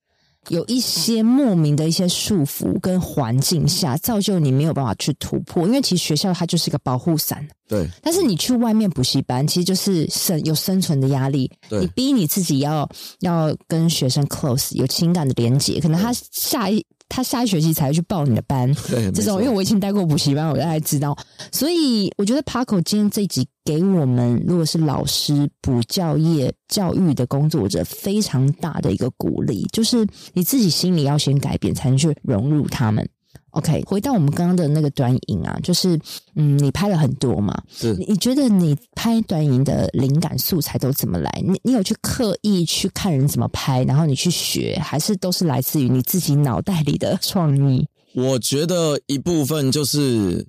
Speaker 2: 有一些莫名的一些束缚跟环境下，造就你没有办法去突破。因为其实学校它就是一个保护伞，
Speaker 3: 对。
Speaker 2: 但是你去外面补习班，其实就是生有生存的压力，
Speaker 3: 对。
Speaker 2: 你逼你自己要要跟学生 close 有情感的连接，可能他下一。他下一学期才会去报你的班，
Speaker 3: 对，
Speaker 2: 这种，因为我以前待过补习班，我大概知道。所以我觉得 Paco 今天这一集给我们，如果是老师、补教业、教育的工作者，非常大的一个鼓励，就是你自己心里要先改变，才能去融入他们。OK，回到我们刚刚的那个短影啊，就是嗯，你拍了很多嘛，
Speaker 3: 是
Speaker 2: 你觉得你拍短影的灵感素材都怎么来？你你有去刻意去看人怎么拍，然后你去学，还是都是来自于你自己脑袋里的创意？
Speaker 3: 我觉得一部分就是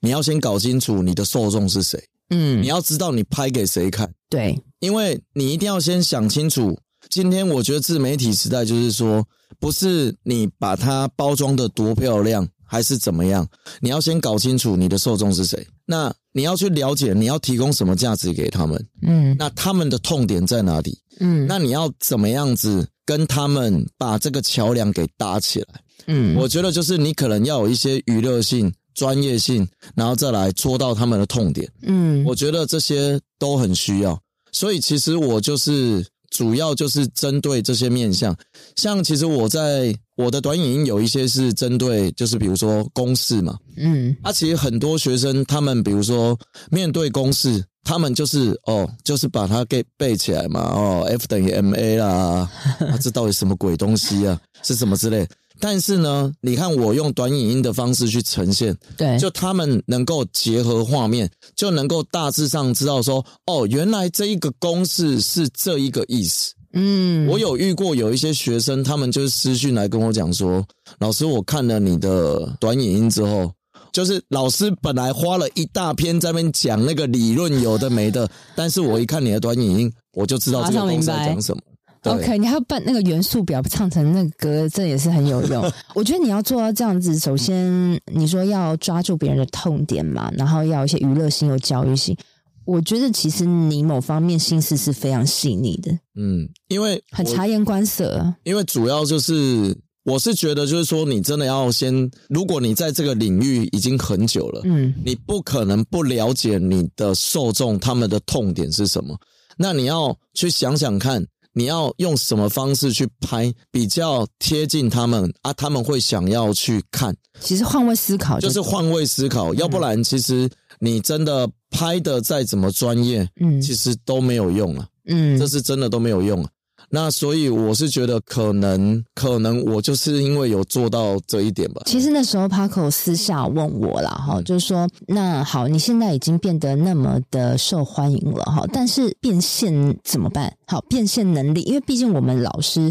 Speaker 3: 你要先搞清楚你的受众是谁，嗯，你要知道你拍给谁看，
Speaker 2: 对，
Speaker 3: 因为你一定要先想清楚。今天我觉得自媒体时代就是说，不是你把它包装的多漂亮，还是怎么样，你要先搞清楚你的受众是谁。那你要去了解，你要提供什么价值给他们，嗯，那他们的痛点在哪里？嗯，那你要怎么样子跟他们把这个桥梁给搭起来？嗯，我觉得就是你可能要有一些娱乐性。专业性，然后再来戳到他们的痛点。嗯，我觉得这些都很需要。所以其实我就是主要就是针对这些面向，像其实我在我的短影音有一些是针对，就是比如说公式嘛，嗯，啊，其实很多学生他们比如说面对公式，他们就是哦，就是把它给背起来嘛，哦，F 等于 ma 啦，啊，这到底什么鬼东西啊？是什么之类？但是呢，你看我用短影音的方式去呈现，对，就他们能够结合画面，就能够大致上知道说，哦，原来这一个公式是这一个意思。嗯，我有遇过有一些学生，他们就是私讯来跟我讲说，老师，我看了你的短影音之后，就是老师本来花了一大篇在那边讲那个理论有的没的，但是我一看你的短影音，我就知道这个公式在讲什么。
Speaker 2: OK，你还要把那个元素表，唱成那个歌，这也是很有用。我觉得你要做到这样子，首先你说要抓住别人的痛点嘛，然后要有一些娱乐性、有教育性。我觉得其实你某方面心思是非常细腻的。嗯，
Speaker 3: 因为
Speaker 2: 很察言观色。
Speaker 3: 因为主要就是我是觉得，就是说你真的要先，如果你在这个领域已经很久了，嗯，你不可能不了解你的受众他们的痛点是什么。那你要去想想看。你要用什么方式去拍比较贴近他们啊？他们会想要去看。
Speaker 2: 其实换位思考就，
Speaker 3: 就是换位思考，嗯、要不然其实你真的拍的再怎么专业，嗯，其实都没有用了。嗯，这是真的都没有用了。那所以我是觉得可能可能我就是因为有做到这一点吧。
Speaker 2: 其实那时候 Paco 私下问我了哈，就是说那好，你现在已经变得那么的受欢迎了哈，但是变现怎么办？好，变现能力，因为毕竟我们老师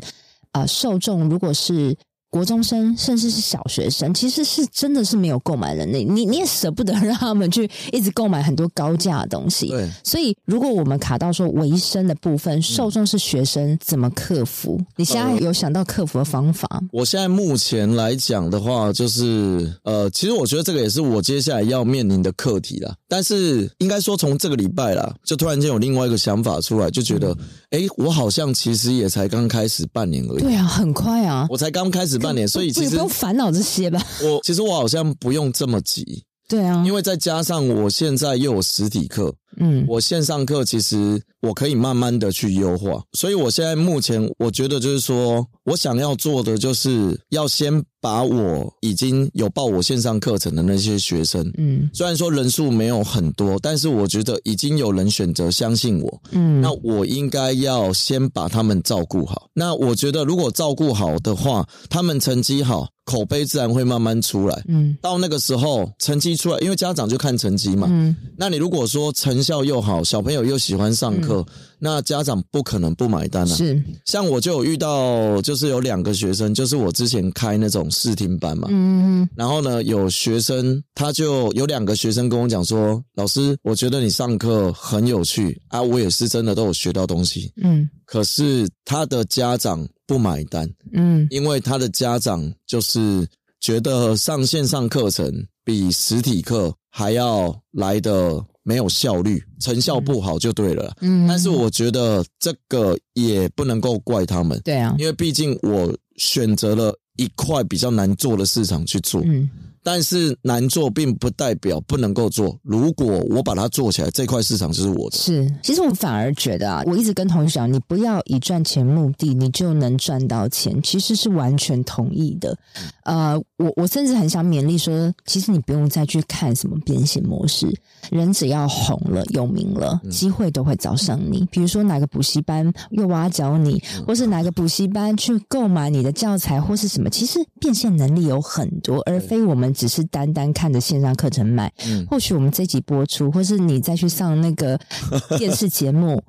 Speaker 2: 啊、受众如果是。国中生甚至是小学生，其实是真的是没有购买能力，你你也舍不得让他们去一直购买很多高价的东西。对，所以如果我们卡到说维生的部分，受众是学生，怎么克服？你现在有想到克服的方法？
Speaker 3: 呃，我现在目前来讲的话，就是呃，其实我觉得这个也是我接下来要面临的课题啦。但是应该说，从这个礼拜啦，就突然间有另外一个想法出来，就觉得，哎、嗯，我好像其实也才刚开始半年而已。
Speaker 2: 对啊，很快啊，
Speaker 3: 我才刚开始。半年，所以其实
Speaker 2: 不用烦恼这些吧。
Speaker 3: 我其实我好像不用这么急。
Speaker 2: 对啊，
Speaker 3: 因为再加上我现在又有实体课，嗯，我线上课其实我可以慢慢的去优化。所以我现在目前我觉得就是说，我想要做的就是要先把我已经有报我线上课程的那些学生，嗯，虽然说人数没有很多，但是我觉得已经有人选择相信我，嗯，那我应该要先把他们照顾好。那我觉得如果照顾好的话，他们成绩好。口碑自然会慢慢出来，嗯，到那个时候成绩出来，因为家长就看成绩嘛，嗯，那你如果说成效又好，小朋友又喜欢上课，嗯，那家长不可能不买单啊。是，像我就有遇到，就是有两个学生，就是我之前开那种试听班嘛，嗯，然后呢，有学生他就有两个学生跟我讲说，老师，我觉得你上课很有趣啊，我也是真的都有学到东西，嗯，可是他的家长。不买单，嗯，因为他的家长就是觉得上线上课程比实体课还要来的没有效率，成效不好就对了，嗯，但是我觉得这个也不能够怪他们，对啊，因为毕竟我选择了一块比较难做的市场去做，嗯。但是难做并不代表不能够做。如果我把它做起来，这块市场就是我的。
Speaker 2: 是，其实我反而觉得啊，我一直跟同学讲，你不要以赚钱目的，你就能赚到钱，其实是完全同意的。呃，我我甚至很想勉励说，其实你不用再去看什么变现模式，人只要红了、有名了，机会都会找上你。比如说哪个补习班又挖角你，或是哪个补习班去购买你的教材，或是什么，其实变现能力有很多，而非我们。只是单单看着线上课程买，嗯，或许我们这集播出，或是你再去上那个 电视节目，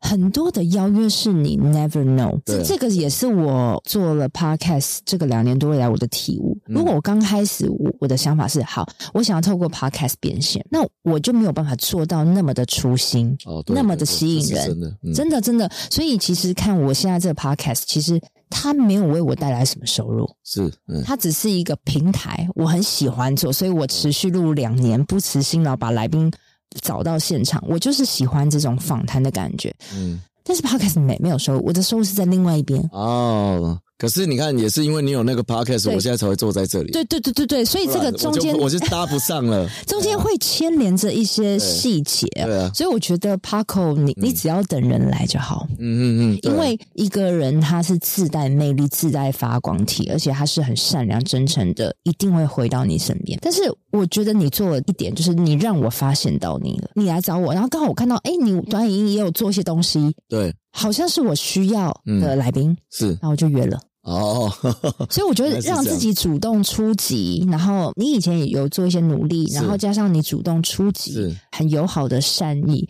Speaker 2: 很多的邀约是你 never know。这这个也是我做了 podcast 这个两年多以来我的体悟。如果我刚开始我我的想法是好，我想要透过 podcast 变现，那我就没有办法做到那么的初心，哦，那么的吸引人，真的，真的，真的。所以其实看我现在这个 podcast，其实。他没有为我带来什么收入，是，嗯，它只是一个平台，我很喜欢做，所以我持续录两年，不辞辛劳把来宾找到现场，我就是喜欢这种访谈的感觉，嗯，但是 Podcast 没没有收入，我的收入是在另外一边，
Speaker 3: 哦，可是你看，也是因为你有那个 podcast，我现在才会坐在这里。
Speaker 2: 对对对对对，所以这个中间
Speaker 3: 我就搭不上了，
Speaker 2: 中间会牵连着一些细节。
Speaker 3: 对。啊，
Speaker 2: 所以我觉得 Paco，你你只要等人来就好。嗯嗯嗯，因为一个人他是自带魅力、自带发光体，而且他是很善良、真诚的，一定会回到你身边。但是我觉得你做了一点，就是你让我发现到你了，你来找我，然后刚好我看到，哎，你短影音也有做一些东西，
Speaker 3: 对，
Speaker 2: 好像是我需要的来宾，
Speaker 3: 是，
Speaker 2: 然后我就约了。
Speaker 3: 哦，
Speaker 2: 所以我觉得让自己主动出击，然后你以前也有做一些努力，然后加上你主动出击，很友好的善意，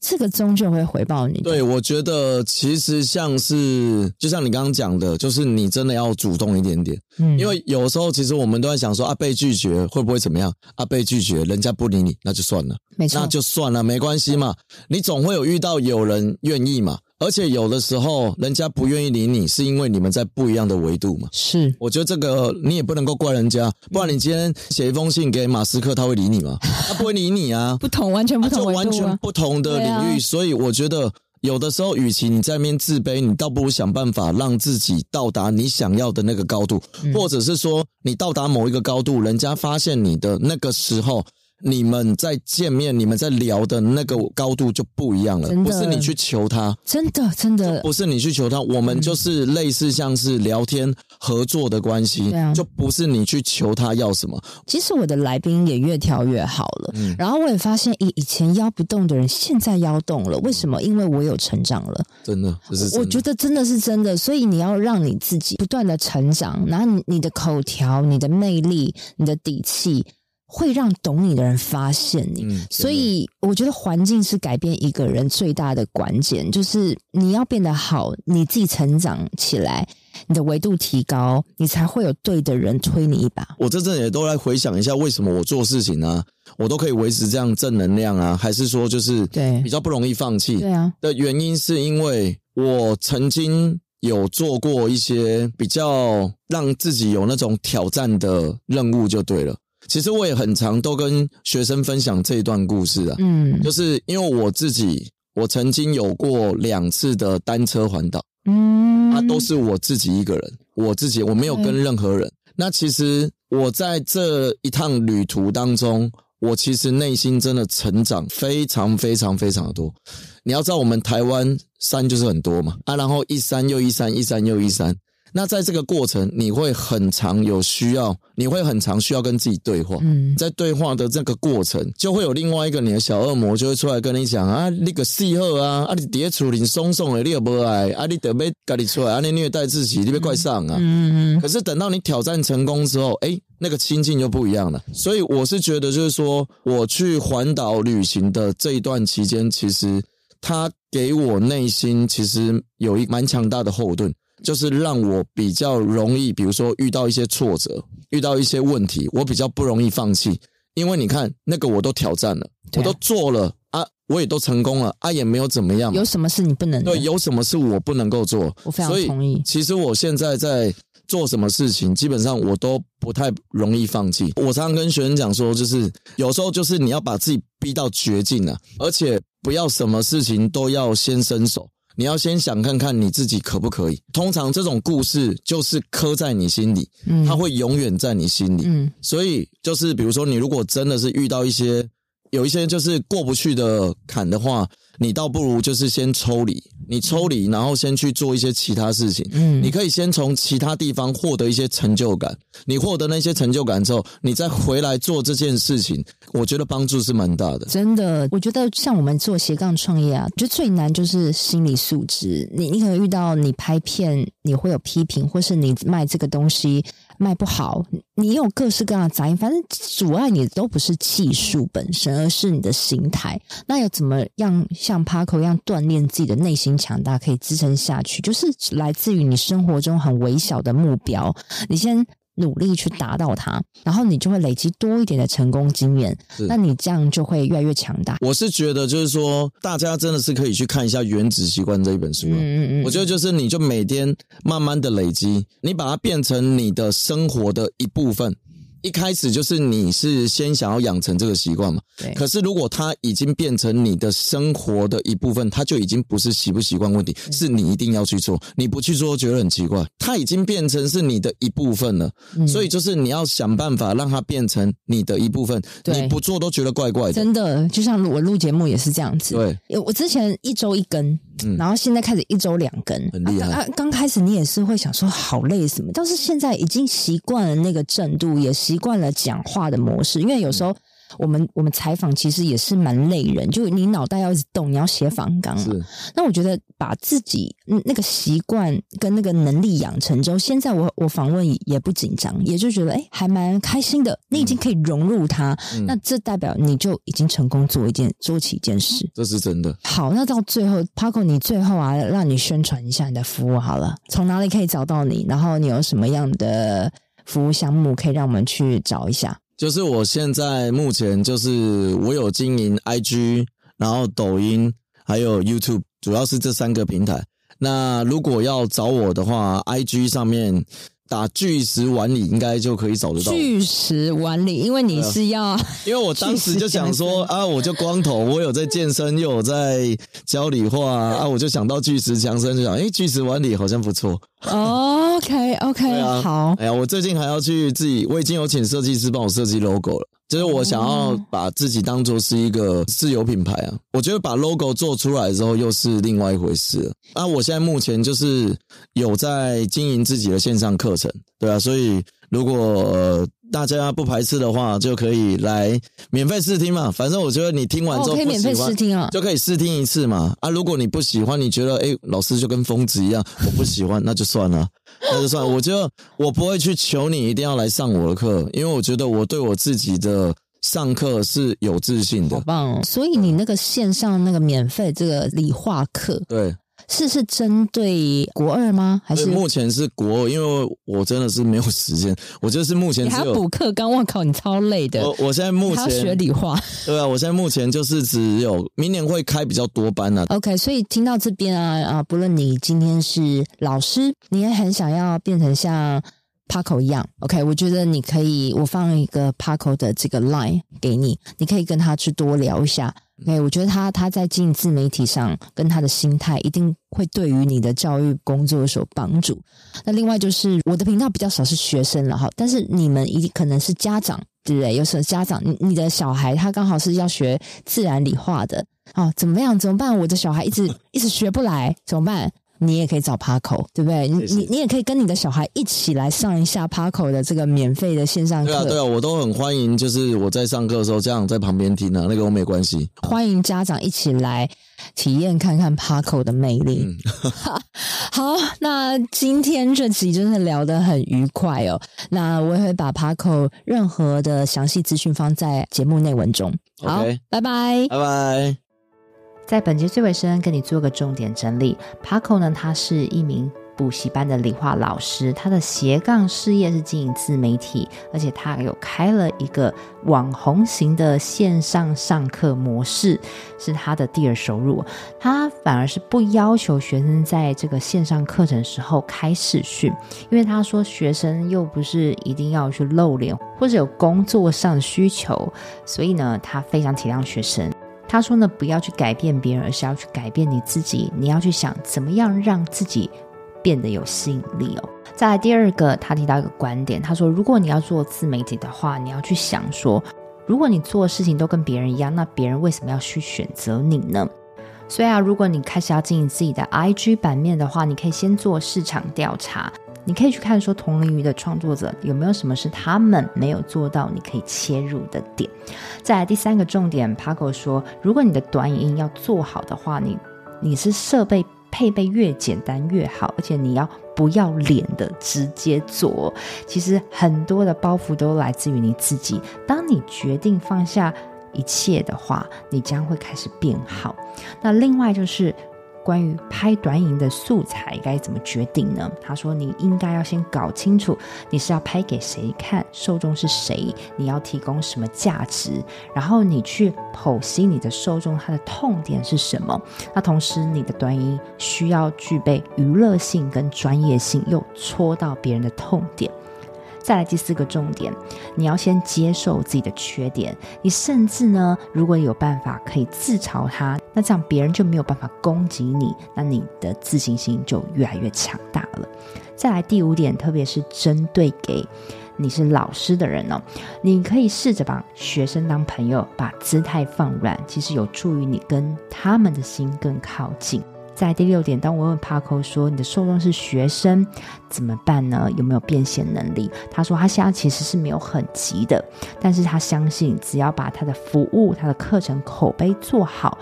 Speaker 2: 这个终究会回报你。
Speaker 3: 对，我觉得其实像是，就像你刚刚讲的，就是你真的要主动一点点，嗯，因为有时候其实我们都在想说啊，被拒绝会不会怎么样？啊，被拒绝，人家不理你，那就算了，
Speaker 2: 没错，
Speaker 3: 那就算了，没关系嘛，你总会有遇到有人愿意嘛。而且有的时候，人家不愿意理你，是因为你们在不一样的维度嘛。
Speaker 2: 是，
Speaker 3: 我觉得这个你也不能够怪人家，不然你今天写一封信给马斯克，他会理你吗？他不会理你啊。
Speaker 2: 不同，完全不同维度啊，
Speaker 3: 就完全不同的领域。所以我觉得，有的时候，与其你在那边自卑，你倒不如想办法让自己到达你想要的那个高度，或者是说，你到达某一个高度，人家发现你的那个时候。你们在见面，你们在聊的那个高度就不一样了，不是你去求他，
Speaker 2: 真的真的
Speaker 3: 不是你去求他，我们就是类似像是聊天合作的关系，嗯、就不是你去求他要什么。
Speaker 2: 其实我的来宾也越挑越好了，嗯、然后我也发现以以前邀不动的人，现在邀动了，为什么？因为我有成长了，
Speaker 3: 真的，这是真的。
Speaker 2: 我觉得真的是真的，所以你要让你自己不断的成长，然后你的口条、你的魅力、你的底气。会让懂你的人发现你，嗯、所以我觉得环境是改变一个人最大的关键，就是你要变得好，你自己成长起来，你的维度提高，你才会有对的人推你一把。
Speaker 3: 我这阵也都来回想一下，为什么我做事情呢、啊，我都可以维持这样正能量啊？还是说就是对比较不容易放弃？
Speaker 2: 对啊，
Speaker 3: 的原因是因为我曾经有做过一些比较让自己有那种挑战的任务，就对了。其实我也很常都跟学生分享这一段故事啊，嗯，就是因为我自己，我曾经有过两次的单车环岛，嗯，啊，都是我自己一个人，我自己我没有跟任何人。那其实我在这一趟旅途当中，我其实内心真的成长非常非常非常的多。你要知道，我们台湾山就是很多嘛，啊，然后一山又一山，一山又一山。那在这个过程，你会很常有需要，你会很常需要跟自己对话。嗯，在对话的这个过程，就会有另外一个你的小恶魔就会出来跟你讲啊，你个细贺啊，啊你叠处理松松的，你也不爱啊，你得被赶你出来啊，你虐待自己，你别怪上啊。嗯嗯。可是等到你挑战成功之后，诶，那个心境就不一样了。所以我是觉得，就是说，我去环岛旅行的这一段期间，其实它给我内心其实有一蛮强大的后盾。就是让我比较容易，比如说遇到一些挫折，遇到一些问题，我比较不容易放弃，因为你看那个我都挑战了，我都做了啊，我也都成功了啊，也没有怎么样。
Speaker 2: 有什么事你不能？
Speaker 3: 对，有什么事我不能够做？
Speaker 2: 我非常同意。
Speaker 3: 其实我现在在做什么事情，基本上我都不太容易放弃。我常常跟学生讲说，就是有时候就是你要把自己逼到绝境了，而且不要什么事情都要先伸手。你要先想看看你自己可不可以。通常这种故事就是刻在你心里，嗯，它会永远在你心里，嗯，所以就是比如说，你如果真的是遇到一些有一些就是过不去的坎的话。你倒不如就是先抽离，你抽离，然后先去做一些其他事情。嗯，你可以先从其他地方获得一些成就感。你获得那些成就感之后，你再回来做这件事情，我觉得帮助是蛮大的。
Speaker 2: 真的，我觉得像我们做斜杠创业啊，就最难就是心理素质。你你可能遇到你拍片，你会有批评，或是你卖这个东西卖不好，你有各式各样的杂音，反正阻碍你的都不是技术本身，而是你的心态。那要怎么样？像 Paco 一样锻炼自己的内心强大，可以支撑下去，就是来自于你生活中很微小的目标，你先努力去达到它，然后你就会累积多一点的成功经验，那你这样就会越来越强大。
Speaker 3: 我是觉得，就是说，大家真的是可以去看一下《原子习惯》这一本书。嗯嗯嗯，我觉得就是，你就每天慢慢的累积，你把它变成你的生活的一部分。一开始就是你是先想要养成这个习惯嘛。
Speaker 2: 对。
Speaker 3: 可是如果它已经变成你的生活的一部分，它就已经不是习不习惯问题，是你一定要去做。你不去做，觉得很奇怪。它已经变成是你的一部分了，嗯、所以就是你要想办法让它变成你的一部分。对。你不做都觉得怪怪的。
Speaker 2: 真的，就像我录节目也是这样子。
Speaker 3: 对。
Speaker 2: 我之前一周一更，嗯、然后现在开始一周两更，
Speaker 3: 很厉害。
Speaker 2: 啊，刚开始你也是会想说好累什么，但是现在已经习惯了那个震度，也习惯了讲话的模式，因为有时候。我们我们采访其实也是蛮累人，就你脑袋要一直动，你要写访纲。是。那我觉得把自己那个习惯跟那个能力养成之后，现在我我访问也不紧张，也就觉得哎，还蛮开心的。你已经可以融入它，嗯、那这代表你就已经成功做一件做起一件事。
Speaker 3: 这是真的。
Speaker 2: 好，那到最后，Paco，你最后啊，让你宣传一下你的服务好了，从哪里可以找到你？然后你有什么样的服务项目可以让我们去找一下？
Speaker 3: 就是我现在目前就是我有经营 IG，然后抖音还有 YouTube，主要是这三个平台。那如果要找我的话，IG 上面。打巨石碗里应该就可以找得到
Speaker 2: 巨石碗里，因为你是要、啊，
Speaker 3: 因为我当时就想说 啊，我就光头，我有在健身，又有在教理化啊，我就想到巨石强森，就想哎，巨石碗里好像不错。
Speaker 2: 哦、OK OK，、啊、好。
Speaker 3: 哎呀，我最近还要去自己，我已经有请设计师帮我设计 logo 了。就是我想要把自己当做是一个自有品牌啊，我觉得把 logo 做出来之后又是另外一回事了。那我现在目前就是有在经营自己的线上课程，对啊，所以如果，呃，大家不排斥的话，就可以来免费试听嘛。反正我觉得你听完之后可以免费试听啊，就可以试听一次嘛。啊，如果你不喜欢，你觉得诶，老师就跟疯子一样，我不喜欢，那就算了。那就算了，我觉得我不会去求你一定要来上我的课，因为我觉得我对我自己的上课是有自信的。
Speaker 2: 好棒哦！所以你那个线上那个免费这个理化课，
Speaker 3: 对。
Speaker 2: 是是针对国二吗？还是
Speaker 3: 目前是国二？因为我真的是没有时间，我就是目前只有
Speaker 2: 你还要补课。刚我靠，你超累的。
Speaker 3: 我我现在目前要
Speaker 2: 学理化。
Speaker 3: 对啊，我现在目前就是只有明年会开比较多班呢、啊。
Speaker 2: OK，所以听到这边啊啊，不论你今天是老师，你也很想要变成像 Paco 一样。OK，我觉得你可以，我放一个 Paco 的这个 line 给你，你可以跟他去多聊一下。OK，我觉得他他在经营自媒体上跟他的心态一定会对于你的教育工作有所帮助。那另外就是我的频道比较少是学生了哈，但是你们一定可能是家长，对不对？有时候家长，你你的小孩他刚好是要学自然理化的，哦，怎么样？怎么办？我的小孩一直一直学不来，怎么办？你也可以找 Paco，对不对？你你你也可以跟你的小孩一起来上一下 Paco 的这个免费的线上课。
Speaker 3: 对啊，对啊，我都很欢迎。就是我在上课的时候，家长在旁边听啊，那个我没关系。
Speaker 2: 欢迎家长一起来体验看看 Paco 的魅力。嗯、好，那今天这集真的聊得很愉快哦。那我也会把 Paco 任何的详细资讯放在节目内文中。好拜拜，
Speaker 3: 拜拜。
Speaker 1: 在本节最尾声，跟你做个重点整理。Paco 呢，他是一名补习班的理化老师，他的斜杠事业是经营自媒体，而且他有开了一个网红型的线上上课模式，是他的第二收入。他反而是不要求学生在这个线上课程时候开视讯，因为他说学生又不是一定要去露脸，或者有工作上的需求，所以呢，他非常体谅学生。他说呢，不要去改变别人，而是要去改变你自己。你要去想怎么样让自己变得有吸引力哦。再来第二个，他提到一个观点，他说，如果你要做自媒体的话，你要去想说，如果你做的事情都跟别人一样，那别人为什么要去选择你呢？所以啊，如果你开始要经营自己的 IG 版面的话，你可以先做市场调查。你可以去看说同龄鱼的创作者有没有什么是他们没有做到，你可以切入的点。再来第三个重点，Paco 说，如果你的短影音要做好的话，你你是设备配备越简单越好，而且你要不要脸的直接做。其实很多的包袱都来自于你自己。当你决定放下一切的话，你将会开始变好。那另外就是。关于拍短影的素材该怎么决定呢？他说：“你应该要先搞清楚你是要拍给谁看，受众是谁，你要提供什么价值，然后你去剖析你的受众他的痛点是什么。那同时，你的短影需要具备娱乐性跟专业性，又戳到别人的痛点。”
Speaker 2: 再来第四个重点，你要先接受自己的缺点。你甚至呢，如果有办法可以自嘲他，那这样别人就没有办法攻击你，那你的自信心就越来越强大了。再来第五点，特别是针对给你是老师的人哦，你可以试着把学生当朋友，把姿态放软，其实有助于你跟他们的心更靠近。在第六点，当我问 Paco 说，你的受众是学生怎么办呢？有没有变现能力？他说他现在其实是没有很急的，但是他相信只要把他的服务、他的课程口碑做好，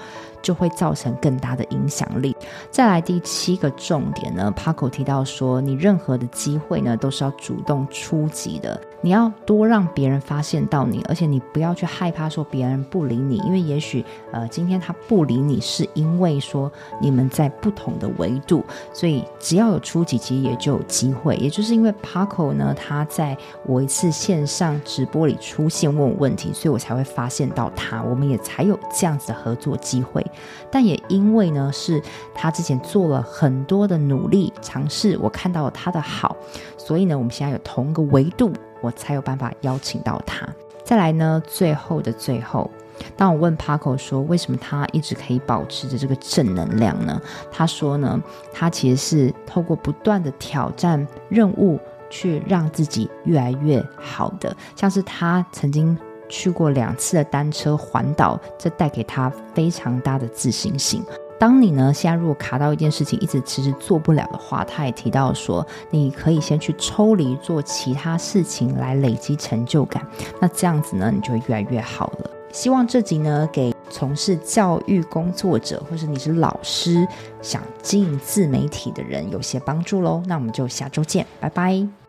Speaker 2: 就会造成更大的影响力。再来第七个重点呢，Paco 提到说，你任何的机会呢都是要主动出击的。你要多让别人发现到你，而且你不要去害怕说别人不理你，因为也许呃今天他不理你是因为说你们在不同的维度，所以只要有出击，其实也就有机会。也就是因为 Paco 呢，他在我一次线上直播里出现问我问题，所以我才会发现到他，我们也才有这样子的合作机会。但也因为呢，是他之前做了很多的努力尝试，我看到了他的好，所以呢，我们现在有同一个维度。我才有办法邀请到他。再来呢，最后的最后，当我问 Paco 说，为什么他一直可以保持着这个正能量呢？他说呢，他其实是透过不断的挑战任务，去让自己越来越好的。像是他曾经去过两次的单车环岛，这带给他非常大的自信心。当你呢，现在如果卡到一件事情，一直迟迟做不了的话，他也提到说，你可以先去抽离做其他事情来累积成就感。那这样子呢，你就会越来越好了。希望这集呢，给从事教育工作者，或是你是老师，想进自媒体的人有些帮助喽。那我们就下周见，拜拜。